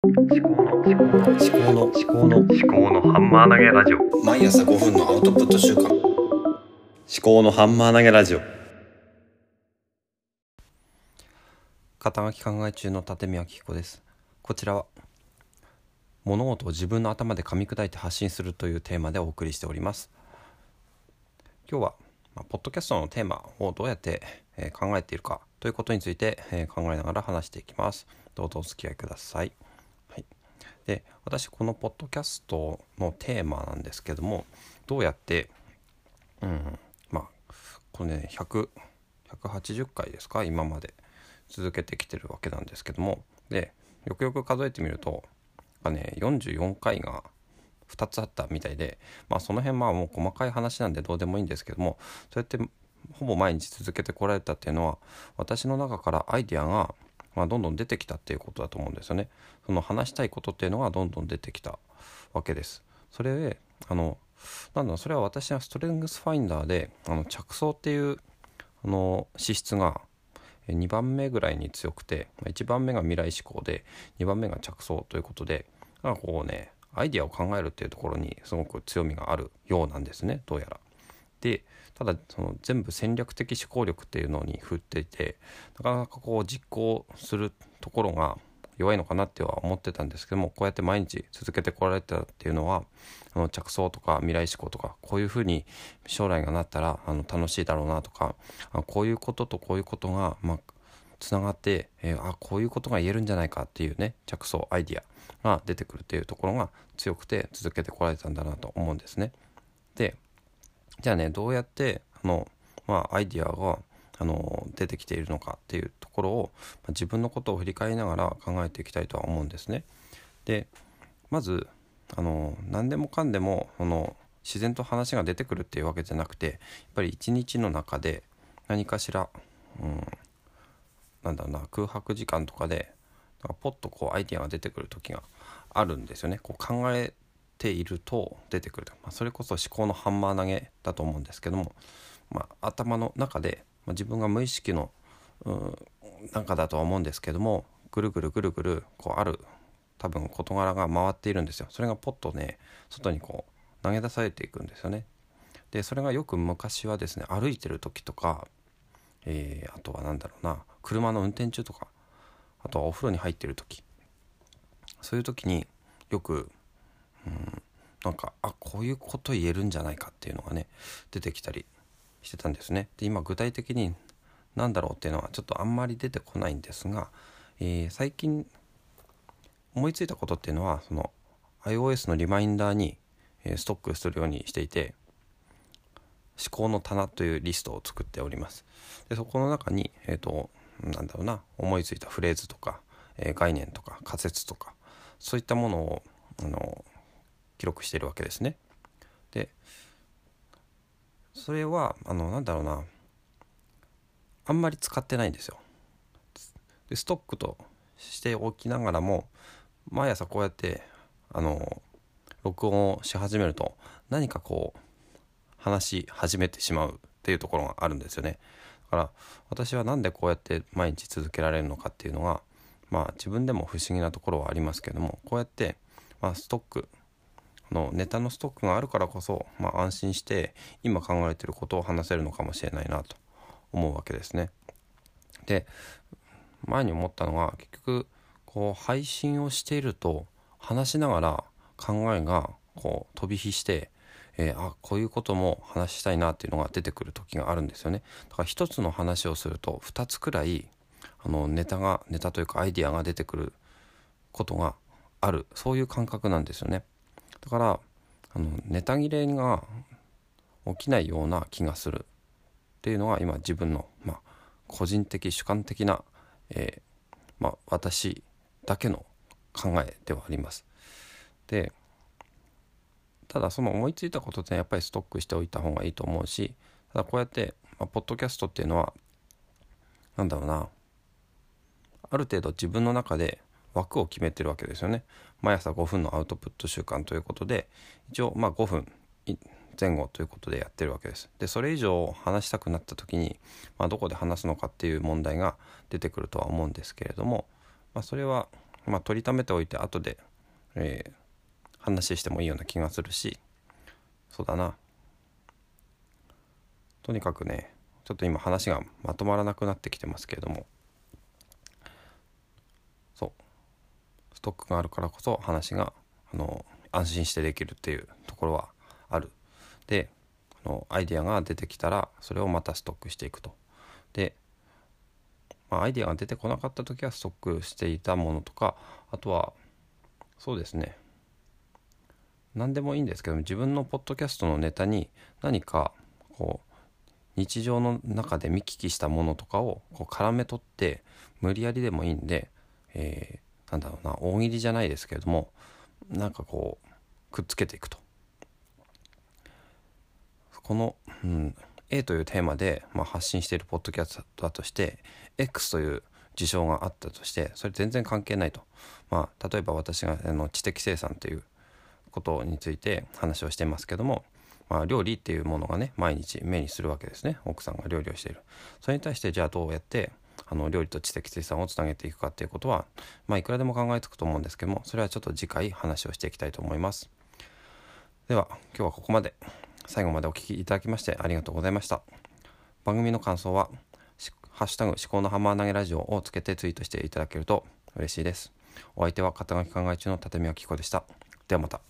思考の思考の思考の思考の思考のハンマー投げラジオ。毎朝5分のアウトプット週間。思考のハンマー投げラジオ。肩書き考え中の立見明彦です。こちらは物事を自分の頭で噛み砕いて発信するというテーマでお送りしております。今日は、まあ、ポッドキャストのテーマをどうやって、えー考えているかということについて、えー考えながら話していきます。どうぞお付き合いください、で私このポッドキャストのテーマなんですけどもどうやってうんまあこれね100 180回ですか今まで続けてきてるわけなんですけどもでよくよく数えてみるとがね44回が2つあったみたいでまあその辺まあもう細かい話なんでどうでもいいんですけどもそうやってほぼ毎日続けてこられたっていうのは私の中からアイデアが、まあ、どんどん出てきたっていうことだと思うんですよね。その話したいことっていうのがどんどん出てきたわけです。それであのなんだろうそれは私はストレングスファインダーであの着想っていうあの資質が2番目ぐらいに強くて1番目が未来志向で2番目が着想ということでなんかこうねアイディアを考えるっていうところにすごく強みがあるようなんですねどうやら。でただその全部戦略的思考力っていうのに振っていてなかなかこう実行するところが弱いのかなっては思ってたんですけどもこうやって毎日続けてこられたっていうのはあの着想とか未来志向とかこういうふうに将来がなったらあの楽しいだろうなとかあこういうこととこういうことがまあつながって、えーあこういうことが言えるんじゃないかっていうね着想アイディアが出てくるっていうところが強くて続けてこられたんだなと思うんですね。でじゃあねどうやってあの、まあ、アイディアがあの出てきているのかっていうところを、まあ自分のことを振り返りながら考えていきたいとは思うんですね。でまずあの何でもかんでもその自然と話が出てくるっていうわけじゃなくてやっぱり一日の中で何かしら、うん、なんだろうな空白時間とかでなんかポッとこうアイディアが出てくる時があるんですよね。こう考えていると出てくると、まあ、それこそ思考のハンマー投げだと思うんですけども、まあ、頭の中で、まあ、自分が無意識のうん中だとは思うんですけどもぐるぐるぐるぐるこうある多分事柄が回っているんですよ。それがポッとね外にこう投げ出されていくんですよね。でそれがよく昔はですね歩いてる時とか、えーあとは何だろうな車の運転中とかあとはお風呂に入ってる時そういう時によくうんなんかあこういうこと言えるんじゃないかっていうのがね出てきたりしてたんですね。で今具体的に何だろうっていうのはちょっとあんまり出てこないんですが、えー最近思いついたことっていうのはその iOS のリマインダーに、えストックするようにしていて思考の棚というリストを作っております。でそこの中に、えー、となんだろうな思いついたフレーズとか、えー概念とか仮説とかそういったものをあの記録してるわけですね。でそれはあのなんだろうなあんまり使ってないんですよ。でストックとしておきながらも毎朝こうやってあの録音をし始めると何かこう話し始めてしまうっていうところがあるんですよね。だから私はなんでこうやって毎日続けられるのかっていうのがまあ自分でも不思議なところはありますけどもこうやって、まあ、ストックのネタのストックがあるからこそ、まあ、安心して今考えてることを話せるのかもしれないなと思うわけですね。で前に思ったのが結局こう配信をしていると話しながら考えがこう飛び火して、えーあこういうことも話したいなっていうのが出てくる時があるんですよね。だから一つの話をすると2つくらいあのネタがネタというかアイディアが出てくることがあるそういう感覚なんですよね。だからあのネタ切れが起きないような気がするっていうのが今自分の、まあ、個人的主観的な、えーまあ、私だけの考えではあります。でただその思いついたことってやっぱりストックしておいた方がいいと思うしただこうやって、まあ、ポッドキャストっていうのはなんだろうなある程度自分の中で枠を決めてるわけですよね。毎朝5分のアウトプット習慣ということで一応まあ5分前後ということでやってるわけです。でそれ以上話したくなった時に、まあ、どこで話すのかっていう問題が出てくるとは思うんですけれども、まあ、それはまあ、取りためておいて後で、えー、話してもいいような気がするしそうだなとにかくねちょっと今話がまとまらなくなってきてますけれどもそうストックがあるからこそ話があの安心してできるっていうところはある。であのアイデアが出てきたらそれをまたストックしていくと。で、まあ、アイデアが出てこなかった時はストックしていたものとかあとはそうですね。何でもいいんですけど自分のポッドキャストのネタに何かこう日常の中で見聞きしたものとかをこう絡め取って無理やりでもいいんで、えー、なんだろうな大喜利じゃないですけれどもなんかこうくっつけていくと。この、うん、A というテーマで、まあ、発信しているポッドキャストだとして X という事象があったとしてそれ全然関係ないと。まあ、例えば私があの知的生産ということについて話をしてますけども、まあ、料理っていうものがね毎日目にするわけですね奥さんが料理をしているそれに対してじゃあどうやってあの料理と知的生産をつなげていくかっていうことは、まあ、いくらでも考えつくと思うんですけどもそれはちょっと次回話をしていきたいと思います。では今日はここまで最後までお聴きいただきましてありがとうございました。番組の感想は「ハッシュタグ思考のハンマー投げラジオ」をつけてツイートしていただけると嬉しいです。お相手は肩書き考え中の立見明子でした。ではまた。